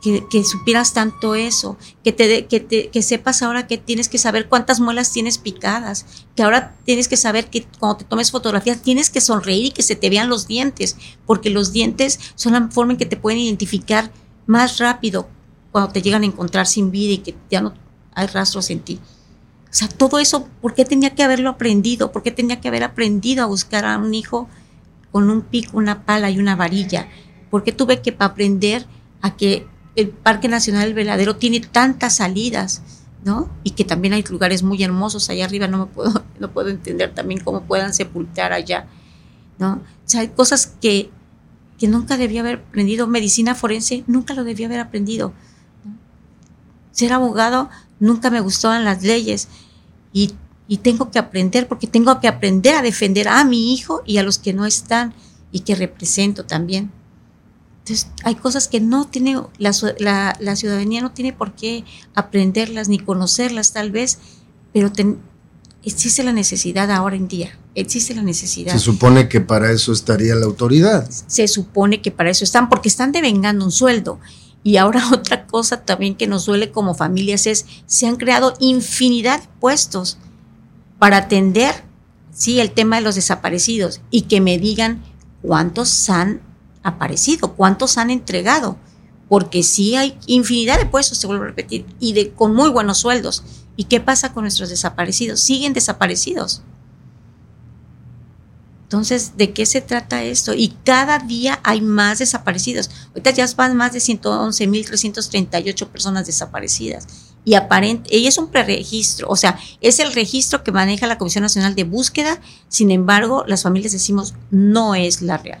A: que, supieras tanto eso, que, te, que, te, que sepas ahora que tienes que saber cuántas muelas tienes picadas, que ahora tienes que saber que cuando te tomes fotografías tienes que sonreír y que se te vean los dientes, porque los dientes son la forma en que te pueden identificar más rápido cuando te llegan a encontrar sin vida y que ya no hay rastros en ti. O sea, todo eso, ¿por qué tenía que haberlo aprendido? ¿Por qué tenía que haber aprendido a buscar a un hijo con un pico, una pala y una varilla? ¿Por qué tuve que aprender a que el Parque Nacional del Veladero tiene tantas salidas, ¿no? Y que también hay lugares muy hermosos allá arriba, no me puedo, no puedo entender también cómo puedan sepultar allá, ¿no? O sea, hay cosas que, que nunca debía haber aprendido. Medicina forense, nunca lo debía haber aprendido. Ser abogado, nunca me gustaban las leyes. Y, y tengo que aprender, porque tengo que aprender a defender a mi hijo y a los que no están y que represento también. Entonces, hay cosas que no tiene, la, la, ciudadanía no tiene por qué aprenderlas ni conocerlas tal vez, pero existe la necesidad ahora en día, existe la necesidad.
B: Se supone que para eso estaría la autoridad.
A: Se supone que para eso están, porque están devengando un sueldo. Y ahora otra cosa también que nos duele como familias es, se han creado infinidad de puestos para atender, sí, el tema de los desaparecidos y que me digan cuántos han aparecido, cuántos han entregado, porque sí hay infinidad de puestos, se vuelvo a repetir, y de, con muy buenos sueldos. ¿Y qué pasa con nuestros desaparecidos? Siguen desaparecidos. Entonces, ¿de qué se trata esto? Y cada día hay más desaparecidos. Ahorita ya van más de 111.338 personas desaparecidas. Y aparente, y es un preregistro, o sea, es el registro que maneja la Comisión Nacional de Búsqueda. Sin embargo, las familias decimos, no es la real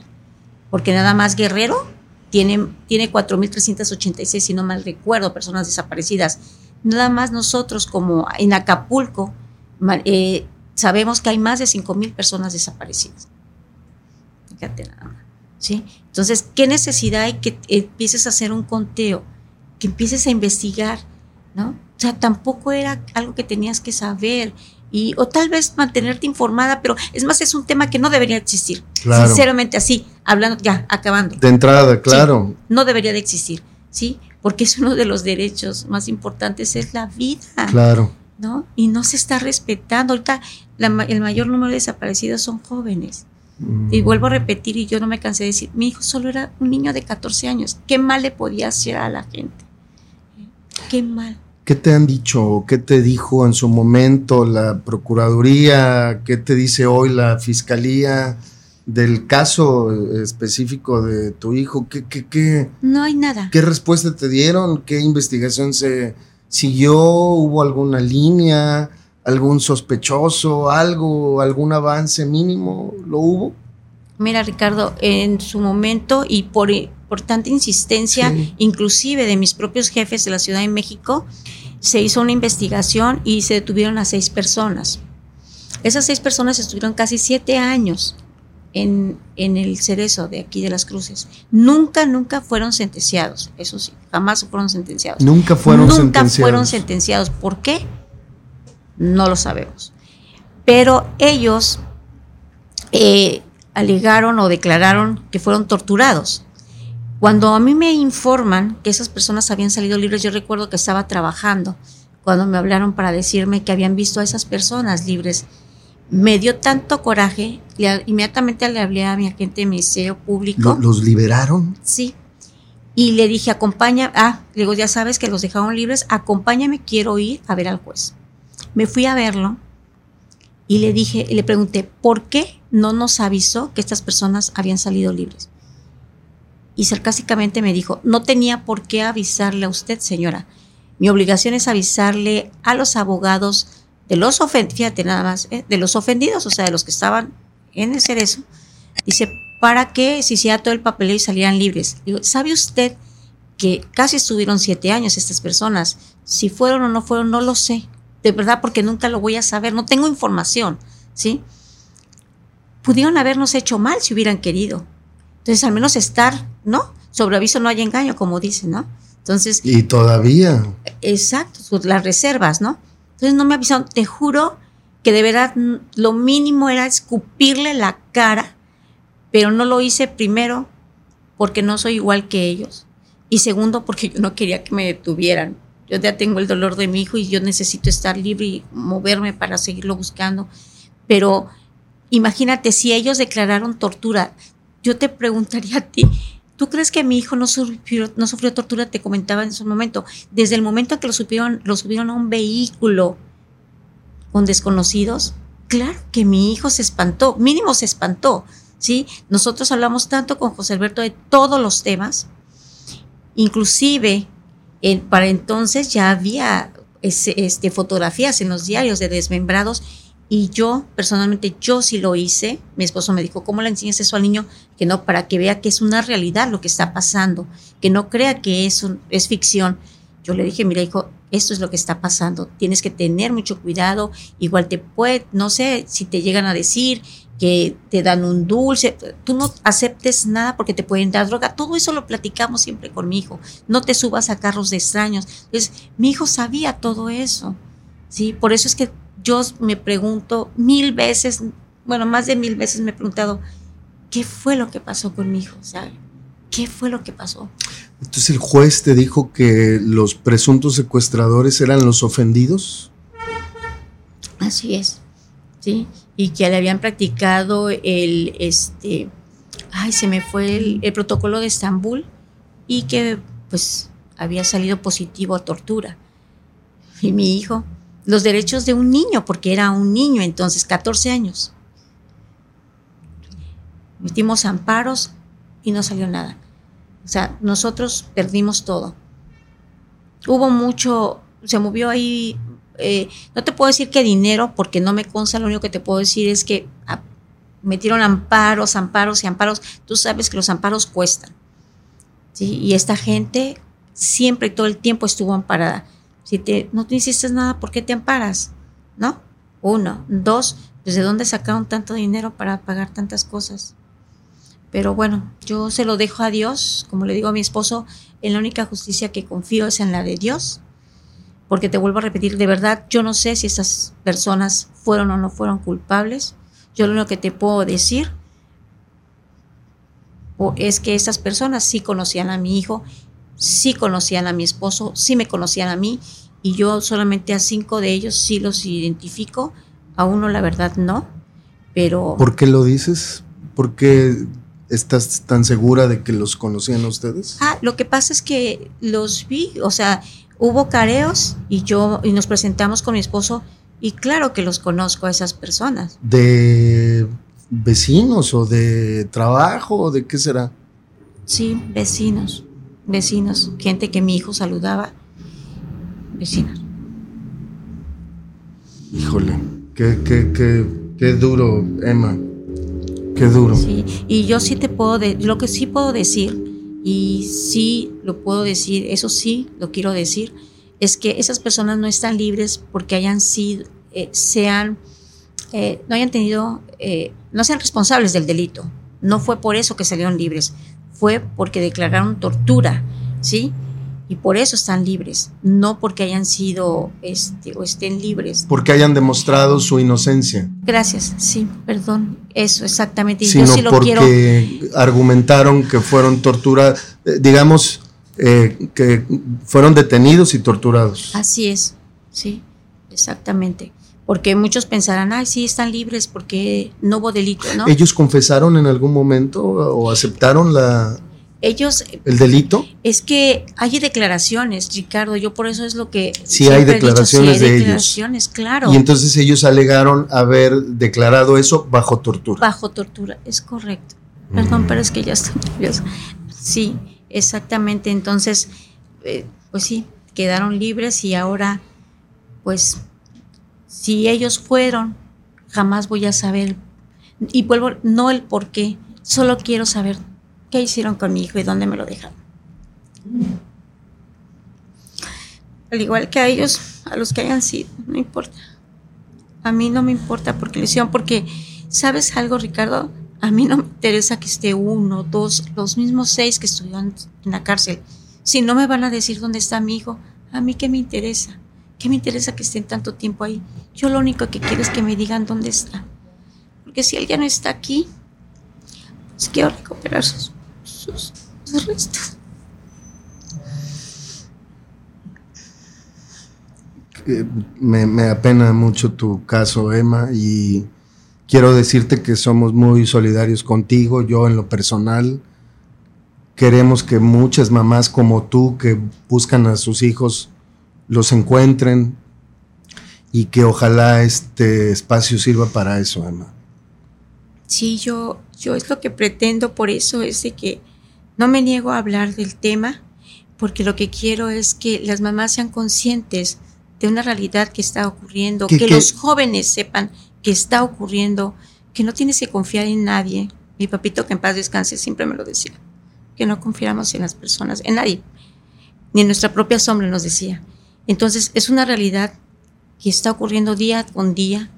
A: porque nada más Guerrero tiene, tiene 4.386, si no mal recuerdo, personas desaparecidas. Nada más nosotros, como en Acapulco, eh, sabemos que hay más de 5.000 personas desaparecidas. Fíjate nada más. ¿sí? Entonces, ¿qué necesidad hay que empieces a hacer un conteo? Que empieces a investigar, ¿no? O sea, tampoco era algo que tenías que saber y o tal vez mantenerte informada, pero es más, es un tema que no debería existir. Sinceramente, así, hablando, ya, acabando.
B: De entrada, claro.
A: no debería de existir, ¿sí? Porque es uno de los derechos más importantes, es la vida.
B: Claro.
A: ¿No? Y no se está respetando. Ahorita el mayor número de desaparecidos son jóvenes. Mm. Y vuelvo a repetir, y yo no me cansé de decir, mi hijo solo era un niño de 14 años. ¿Qué mal le podía hacer a la gente? ¿Qué mal?
B: ¿Qué te han dicho? ¿Qué te dijo en su momento la Procuraduría? ¿Qué te dice hoy la Fiscalía del caso específico de tu hijo? ¿Qué, qué, qué,
A: no hay nada.
B: ¿Qué respuesta te dieron? ¿Qué investigación se siguió? ¿Hubo alguna línea? ¿Algún sospechoso? ¿Algo? ¿Algún avance mínimo? ¿Lo hubo?
A: Mira, Ricardo, en su momento y por, por tanta insistencia, inclusive de mis propios jefes de la Ciudad de México, se hizo una investigación y se detuvieron a seis personas. Esas seis personas estuvieron casi siete años en, en, el cerezo de aquí de las cruces. Nunca, nunca fueron sentenciados. Eso sí, jamás fueron sentenciados.
B: Nunca fueron
A: nunca fueron sentenciados. ¿Por qué? No lo sabemos. Pero ellos eh, alegaron o declararon que fueron torturados. Cuando a mí me informan que esas personas habían salido libres, yo recuerdo que estaba trabajando cuando me hablaron para decirme que habían visto a esas personas libres. Me dio tanto coraje, inmediatamente le hablé a mi agente de Ministerio Público.
B: ¿Los liberaron?
A: Sí. Y le dije, acompaña, ah, le digo, ya sabes que los dejaron libres, acompáñame, quiero ir a ver al juez. Me fui a verlo y le dije, le pregunté, ¿por qué no nos avisó que estas personas habían salido libres? y sarcásticamente me dijo, no tenía por qué avisarle a usted, señora. Mi obligación es avisarle a los abogados de los ofendidos, fíjate nada más, ¿eh? de los ofendidos, o sea, de los que estaban en el cerezo, dice, para que se hiciera todo el papeleo y salieran libres. Digo, ¿sabe usted que casi estuvieron siete años estas personas? Si fueron o no fueron, no lo sé. De verdad, porque nunca lo voy a saber, no tengo información, ¿sí? Pudieron habernos hecho mal si hubieran querido. Entonces, al menos estar, ¿no? Sobre aviso no hay engaño, como dicen, ¿no? Entonces.
B: Y todavía.
A: Exacto, las reservas, ¿no? Entonces no me avisaron. Te juro que de verdad lo mínimo era escupirle la cara, pero no lo hice primero porque no soy igual que ellos. Y segundo, porque yo no quería que me detuvieran. Yo ya tengo el dolor de mi hijo y yo necesito estar libre y moverme para seguirlo buscando. Pero imagínate, si ellos declararon tortura, yo te preguntaría a ti, ¿tú crees que mi hijo no sufrió, no sufrió tortura? Te comentaba en ese momento. Desde el momento en que lo, supieron, lo subieron a un vehículo con desconocidos, claro que mi hijo se espantó, mínimo se espantó. ¿sí? Nosotros hablamos tanto con José Alberto de todos los temas, inclusive para entonces ya había este, fotografías en los diarios de desmembrados y yo, personalmente, yo sí lo hice. Mi esposo me dijo, ¿cómo le enseñas eso al niño? Que no, para que vea que es una realidad lo que está pasando, que no crea que eso es ficción. Yo le dije, mira, hijo, esto es lo que está pasando. Tienes que tener mucho cuidado. Igual te puede, no sé si te llegan a decir que te dan un dulce, tú no aceptes nada porque te pueden dar droga. Todo eso lo platicamos siempre con mi hijo. No te subas a carros de extraños. Entonces, mi hijo sabía todo eso. ¿sí? Por eso es que yo me pregunto mil veces, bueno, más de mil veces me he preguntado, ¿qué fue lo que pasó con mi hijo? Sea, ¿qué fue lo que pasó?
B: Entonces el juez te dijo que los presuntos secuestradores eran los ofendidos.
A: Así es, sí, y que le habían practicado el, este, ay, se me fue el, protocolo de Estambul y que pues había salido positivo a tortura. Y mi hijo, los derechos de un niño, porque era un niño entonces, 14 años. Metimos amparos y no salió nada. O sea, nosotros perdimos todo. Hubo mucho, se movió ahí, eh, no te puedo decir que dinero, porque no me consta, lo único que te puedo decir es que ah, metieron amparos, amparos y amparos. Tú sabes que los amparos cuestan. Y esta gente siempre y todo el tiempo estuvo amparada. Si te, no te hiciste nada, ¿por qué te amparas? ¿No? Uno. Dos, ¿desde dónde sacaron tanto dinero para pagar tantas cosas? Pero bueno, yo se lo dejo a Dios, como le digo a mi esposo, en la única justicia que confío es en la de Dios, porque te vuelvo a repetir, de verdad, yo no sé si esas personas fueron o no fueron culpables. Yo lo único que te puedo decir es que esas personas sí conocían a mi hijo, sí conocían a mi esposo, sí me conocían a mí, y yo solamente a cinco de ellos sí los identifico, a uno la verdad no, pero...
B: ¿Por qué lo dices? ¿Por qué ¿Estás tan segura de que los conocían ustedes?
A: Ah, lo que pasa es que los vi, o sea, hubo careos y yo y nos presentamos con mi esposo y claro que los conozco a esas personas.
B: ¿De vecinos o de trabajo o de qué será?
A: Sí, vecinos, vecinos, gente que mi hijo saludaba, vecinos.
B: Híjole, qué, qué, qué, qué duro, Emma. Qué duro.
A: Sí, y yo sí te puedo, de, lo que sí puedo decir, y sí lo puedo decir, eso sí lo quiero decir, es que esas personas no están libres porque hayan sido, eh, sean, eh, no hayan tenido, eh, no sean responsables del delito. No fue por eso que salieron libres, fue porque declararon tortura, ¿sí? Y por eso están libres, no porque hayan sido este, o estén libres.
B: Porque hayan demostrado su inocencia.
A: Gracias, sí, perdón, eso exactamente.
B: Y yo sí lo porque argumentaron que fueron torturados, eh, digamos, eh, que fueron detenidos y torturados.
A: Así es, sí, exactamente. Porque muchos pensarán, ay, sí, están libres porque no hubo delito, ¿no?
B: ¿Ellos confesaron en algún momento o aceptaron la,
A: ellos...
B: ¿El delito?
A: Es que hay declaraciones, Ricardo, yo por eso es lo que...
B: Sí, hay declaraciones de
A: declaraciones, claro.
B: Y entonces ellos alegaron haber declarado eso bajo tortura.
A: Bajo tortura, es correcto. Perdón, pero es que ya estoy nerviosa. Sí, exactamente. Entonces, eh, pues sí, quedaron libres y ahora, pues, si ellos fueron, jamás voy a saber. Y vuelvo, no el por qué, solo quiero saber qué hicieron con mi hijo y dónde me lo dejaron. Al igual que a ellos, a los que hayan sido, no importa. A mí no me importa porque lesión, porque, ¿sabes algo, Ricardo? A mí no me interesa que esté uno, dos, los mismos seis que estuvieron en la cárcel. Si no me van a decir dónde está mi hijo, a mí qué me interesa. ¿Qué me interesa que estén tanto tiempo ahí? Yo lo único que quiero es que me digan dónde está. Porque si él ya no está aquí, pues quiero recuperar sus, tus restos.
B: Me, me apena mucho tu caso, Emma, y quiero decirte que somos muy solidarios contigo, yo en lo personal. Queremos que muchas mamás como tú que buscan a sus hijos los encuentren y que ojalá este espacio sirva para eso, Emma.
A: Sí, yo, yo es lo que pretendo, por eso es de que no me niego a hablar del tema, porque lo que quiero es que las mamás sean conscientes de una realidad que está ocurriendo, que, los jóvenes sepan que está ocurriendo, que no tienes que confiar en nadie. Mi papito, que en paz descanse, siempre me lo decía, que no confiáramos en las personas, en nadie, ni en nuestra propia sombra nos decía. Entonces, es una realidad que está ocurriendo día con día,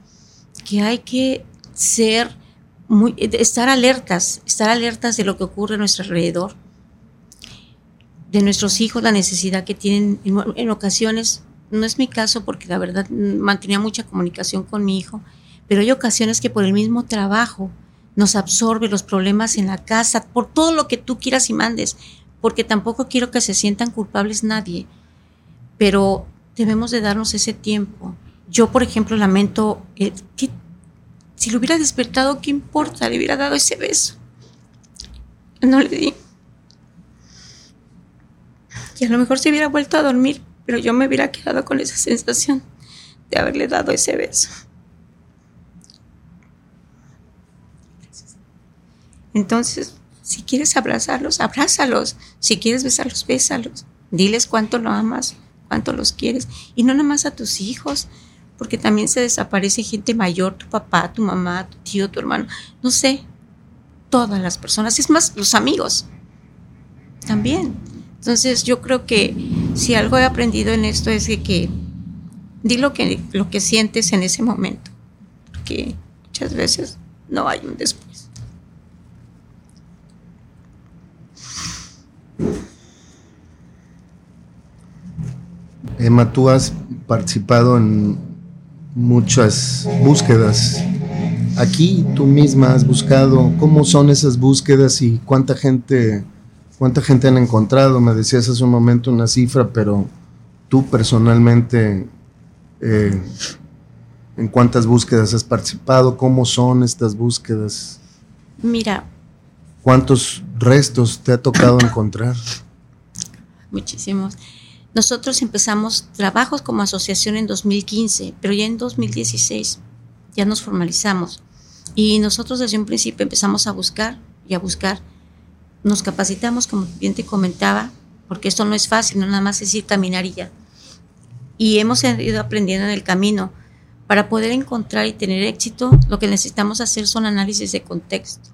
A: que hay que ser muy, estar alertas, estar alertas de lo que ocurre a nuestro alrededor, de nuestros hijos, la necesidad que tienen en ocasiones no es mi caso porque la verdad mantenía mucha comunicación con mi hijo, pero hay ocasiones que por el mismo trabajo nos absorbe los problemas en la casa, por todo lo que tú quieras y mandes, porque tampoco quiero que se sientan culpables nadie, pero debemos de darnos ese tiempo. Yo, por ejemplo, lamento, eh, si lo hubiera despertado, ¿qué importa? Le hubiera dado ese beso. No le di. Y a lo mejor se hubiera vuelto a dormir, pero yo me hubiera quedado con esa sensación de haberle dado ese beso. Entonces, si quieres abrazarlos, abrázalos. Si quieres besarlos, bésalos. Diles cuánto lo amas, cuánto los quieres. Y no nomás a tus hijos, porque también se desaparece gente mayor, tu papá, tu mamá, tu tío, tu hermano, no sé, todas las personas, es más, los amigos también. Entonces yo creo que si algo he aprendido en esto es que, di lo que, lo que sientes en ese momento, porque muchas veces no hay un después.
B: Emma, tú has participado en muchas búsquedas. Aquí tú misma has buscado cómo son esas búsquedas y cuánta gente ¿Cuánta gente han encontrado? Me decías hace un momento una cifra, pero tú personalmente, eh, ¿en cuántas búsquedas has participado? ¿Cómo son estas búsquedas?
A: Mira.
B: ¿Cuántos restos te ha tocado encontrar?
A: Muchísimos. Nosotros empezamos trabajos como asociación en 2015, pero ya en 2016 ya nos formalizamos. Y nosotros desde un principio empezamos a buscar y a buscar nos capacitamos, como bien te comentaba, porque esto no es fácil, no nada más es ir caminar y ya. Y hemos ido aprendiendo en el camino. Para poder encontrar y tener éxito, lo que necesitamos hacer son análisis de contexto.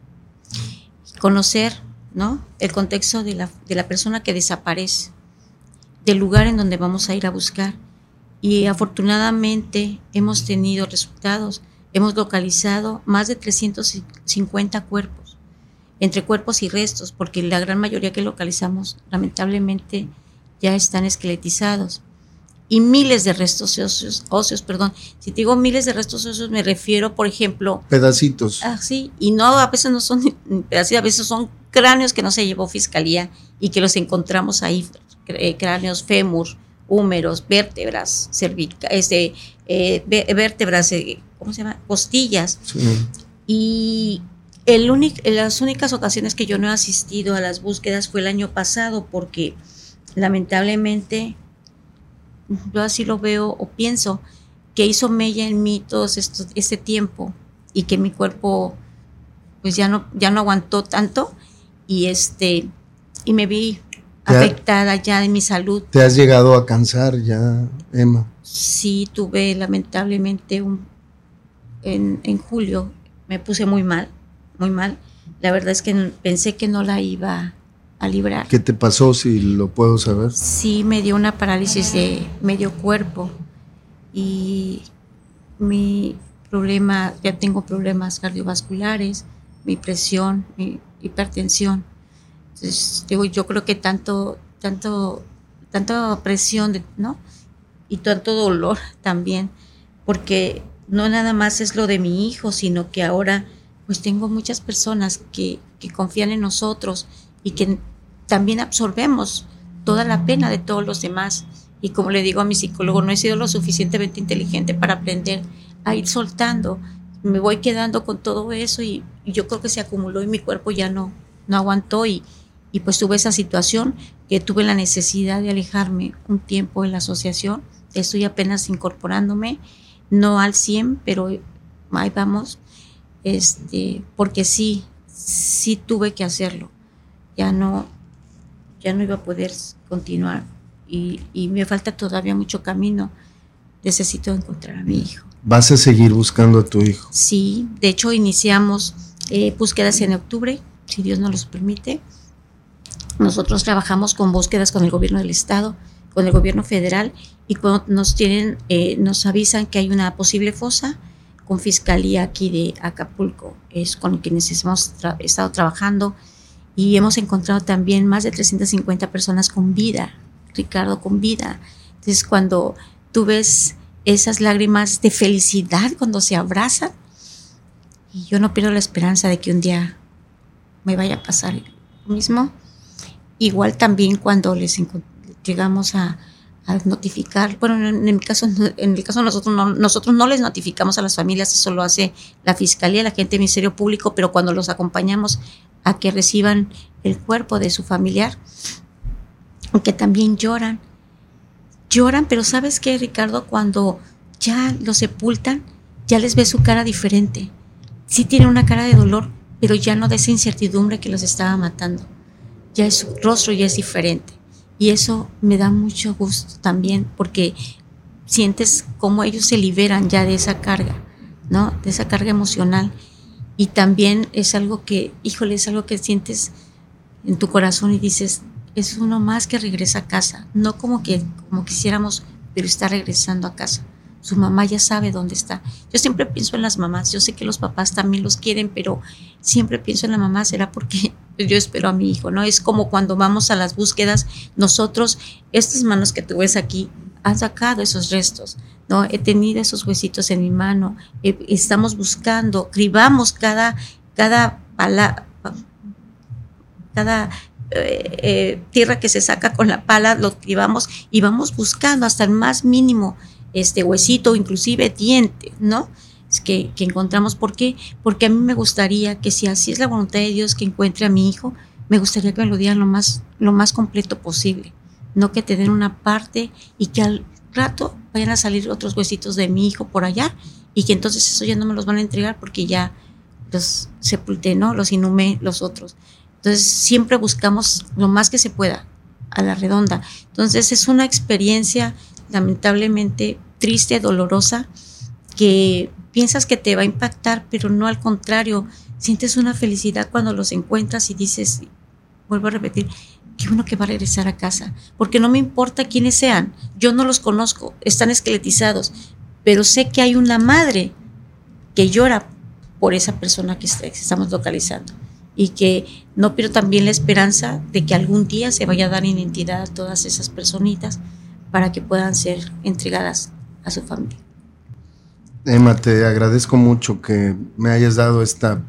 A: Conocer ¿no? el contexto de la, de la persona que desaparece, del lugar en donde vamos a ir a buscar. Y afortunadamente hemos tenido resultados. Hemos localizado más de 350 cuerpos entre cuerpos y restos, porque la gran mayoría que localizamos lamentablemente ya están esqueletizados. Y miles de restos óseos, óseos, perdón. Si te digo miles de restos óseos, me refiero, por ejemplo...
B: Pedacitos.
A: Ah, sí, y no, a veces no son pedacitos, a veces son cráneos que no se llevó fiscalía y que los encontramos ahí, cráneos, fémur, húmeros, vértebras, cervica, este, eh, vértebras, eh, ¿cómo se llama? Costillas. Sí. Y el las únicas ocasiones que yo no he asistido a las búsquedas fue el año pasado porque lamentablemente yo así lo veo o pienso que hizo mella en mí todo esto, este tiempo y que mi cuerpo pues ya no, ya no aguantó tanto y este y me vi afectada ya en mi salud.
B: ¿Te has llegado a cansar ya, Emma?
A: Sí, tuve lamentablemente un en, en julio me puse muy mal muy mal. La verdad es que pensé que no la iba a librar.
B: ¿Qué te pasó, si lo puedo saber?
A: Sí, me dio una parálisis de medio cuerpo y mi problema, ya tengo problemas cardiovasculares, mi presión, mi hipertensión. Digo, yo creo que tanto, tanto, tanta presión, ¿no? Y tanto dolor también, porque no nada más es lo de mi hijo, sino que ahora pues tengo muchas personas que, confían en nosotros y que también absorbemos toda la pena de todos los demás. Y como le digo a mi psicólogo, no he sido lo suficientemente inteligente para aprender a ir soltando. Me voy quedando con todo eso y, yo creo que se acumuló y mi cuerpo ya no, no aguantó y, y pues tuve esa situación que tuve la necesidad de alejarme un tiempo de la asociación. Estoy apenas incorporándome, no al 100, pero ahí vamos, este, porque sí, sí tuve que hacerlo. Ya no, ya no iba a poder continuar y, y me falta todavía mucho camino. Necesito encontrar a mi hijo.
B: ¿Vas a seguir buscando a tu hijo?
A: Sí, de hecho iniciamos eh, búsquedas en octubre, si Dios nos los permite. Nosotros trabajamos con búsquedas con el gobierno del estado, con el gobierno federal y cuando nos tienen, eh, nos avisan que hay una posible fosa con fiscalía aquí de Acapulco, es con quienes hemos estado trabajando y hemos encontrado también más de 350 personas con vida, Ricardo, con vida. Entonces cuando tú ves esas lágrimas de felicidad cuando se abrazan, y yo no pierdo la esperanza de que un día me vaya a pasar lo mismo. Igual también cuando les llegamos a, notificar, bueno, en, el caso, en el caso nosotros no, nosotros no les notificamos a las familias, eso lo hace la Fiscalía, la gente del Ministerio Público, pero cuando los acompañamos a que reciban el cuerpo de su familiar, aunque también lloran, lloran, pero ¿sabes qué, Ricardo? Cuando ya lo sepultan, ya les ve su cara diferente. Sí tiene una cara de dolor, pero ya no de esa incertidumbre que los estaba matando ya su rostro ya es diferente. Y eso me da mucho gusto también porque sientes cómo ellos se liberan ya de esa carga, ¿no? De esa carga emocional. Y también es algo que, híjole, es algo que sientes en tu corazón y dices, es uno más que regresa a casa, no como que como quisiéramos, pero está regresando a casa. Su mamá ya sabe dónde está. Yo siempre pienso en las mamás, yo sé que los papás también los quieren, pero siempre pienso en la mamá, será porque yo espero a mi hijo, ¿no? Es como cuando vamos a las búsquedas, nosotros, estas manos que tú ves aquí, han sacado esos restos, ¿no? He tenido esos huesitos en mi mano, estamos buscando, cribamos cada, cada pala, cada eh, eh, tierra que se saca con la pala, lo cribamos y vamos buscando hasta el más mínimo este huesito, inclusive diente, ¿no? Que, encontramos. ¿Por qué? Porque a mí me gustaría que si así es la voluntad de Dios que encuentre a mi hijo, me gustaría que me lo dieran lo más, lo más completo posible. No que te den una parte y que al rato vayan a salir otros huesitos de mi hijo por allá y que entonces eso ya no me los van a entregar porque ya los sepulté, ¿no? Los inhumé los otros. Entonces siempre buscamos lo más que se pueda a la redonda. Entonces es una experiencia lamentablemente triste, dolorosa, que piensas que te va a impactar, pero no al contrario, sientes una felicidad cuando los encuentras y dices, vuelvo a repetir, que uno que va a regresar a casa, porque no me importa quiénes sean, yo no los conozco, están esqueletizados, pero sé que hay una madre que llora por esa persona que estamos localizando y que no pierdo también la esperanza de que algún día se vaya a dar identidad a todas esas personitas para que puedan ser entregadas a su familia.
B: Emma, te agradezco mucho que me hayas dado esta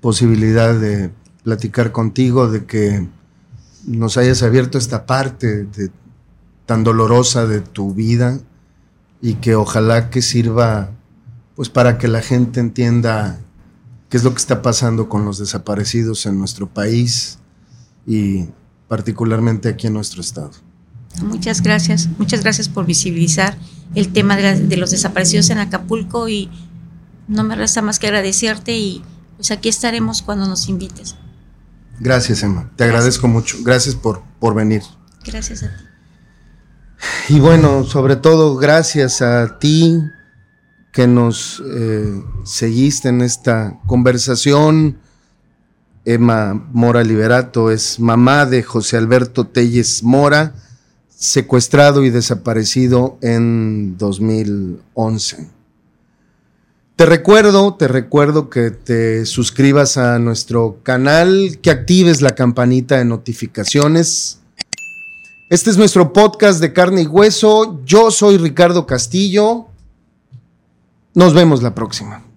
B: posibilidad de platicar contigo, de que nos hayas abierto esta parte tan dolorosa de tu vida y que ojalá que sirva pues para que la gente entienda qué es lo que está pasando con los desaparecidos en nuestro país y particularmente aquí en nuestro estado.
A: Muchas gracias, muchas gracias por visibilizar el tema de, los desaparecidos en Acapulco y no me resta más que agradecerte y pues aquí estaremos cuando nos invites.
B: Gracias, Emma. Te agradezco mucho. Gracias por, por venir.
A: Gracias a ti.
B: Y bueno, sobre todo gracias a ti que nos eh, seguiste en esta conversación. Emma Mora Liberato es mamá de José Alberto Telles Mora secuestrado y desaparecido en 2011. Te recuerdo, te recuerdo que te suscribas a nuestro canal, que actives la campanita de notificaciones. Este es nuestro podcast de carne y hueso. Yo soy Ricardo Castillo. Nos vemos la próxima.